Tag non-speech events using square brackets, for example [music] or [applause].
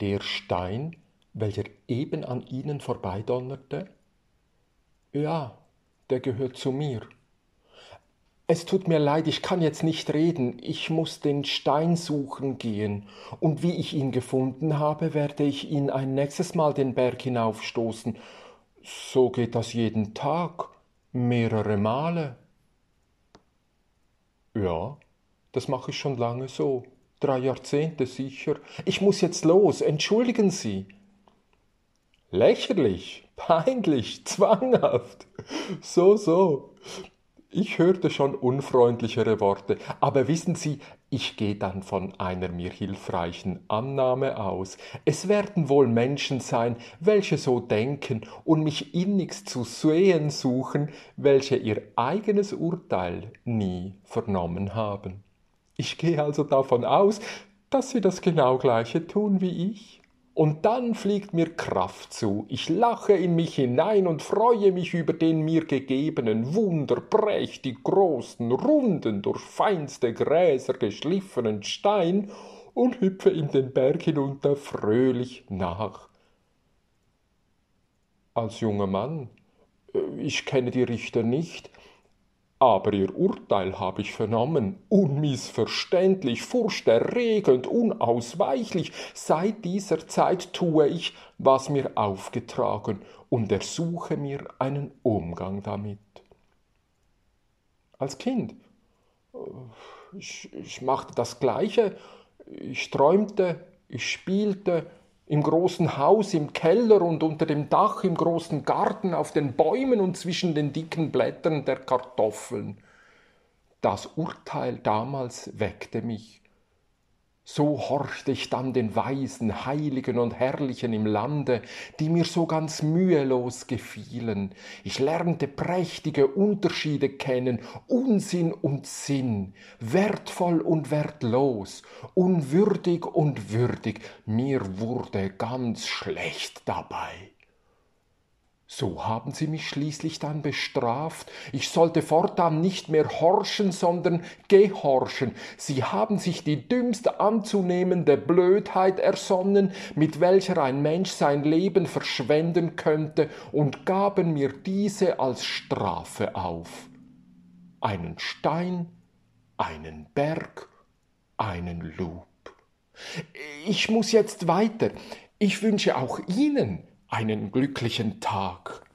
Der Stein, welcher eben an ihnen vorbeidonnerte? Ja, der gehört zu mir. Es tut mir leid, ich kann jetzt nicht reden, ich muss den Stein suchen gehen, und wie ich ihn gefunden habe, werde ich ihn ein nächstes Mal den Berg hinaufstoßen. So geht das jeden Tag, mehrere Male. Ja, das mache ich schon lange so, drei Jahrzehnte sicher. Ich muss jetzt los, entschuldigen Sie. Lächerlich, peinlich, [laughs] zwanghaft. So, so. Ich hörte schon unfreundlichere Worte, aber wissen Sie, ich gehe dann von einer mir hilfreichen Annahme aus. Es werden wohl Menschen sein, welche so denken und mich innigst zu sehen suchen, welche ihr eigenes Urteil nie vernommen haben. Ich gehe also davon aus, dass sie das genau gleiche tun wie ich. Und dann fliegt mir Kraft zu, ich lache in mich hinein und freue mich über den mir gegebenen, wunderprächtig großen, runden, durch feinste Gräser geschliffenen Stein und hüpfe in den Berg hinunter fröhlich nach. Als junger Mann, äh, ich kenne die Richter nicht, aber ihr Urteil habe ich vernommen, unmissverständlich, furchterregend, unausweichlich. Seit dieser Zeit tue ich, was mir aufgetragen, und ersuche mir einen Umgang damit. Als Kind, ich, ich machte das Gleiche, ich träumte, ich spielte, im großen Haus, im Keller und unter dem Dach, im großen Garten, auf den Bäumen und zwischen den dicken Blättern der Kartoffeln. Das Urteil damals weckte mich. So horchte ich dann den Weisen, Heiligen und Herrlichen im Lande, die mir so ganz mühelos gefielen. Ich lernte prächtige Unterschiede kennen, Unsinn und Sinn, wertvoll und wertlos, unwürdig und würdig. Mir wurde ganz schlecht dabei. So haben sie mich schließlich dann bestraft. Ich sollte fortan nicht mehr horchen, sondern gehorchen. Sie haben sich die dümmste anzunehmende Blödheit ersonnen, mit welcher ein Mensch sein Leben verschwenden könnte, und gaben mir diese als Strafe auf. Einen Stein, einen Berg, einen Lub. Ich muss jetzt weiter. Ich wünsche auch Ihnen einen glücklichen Tag.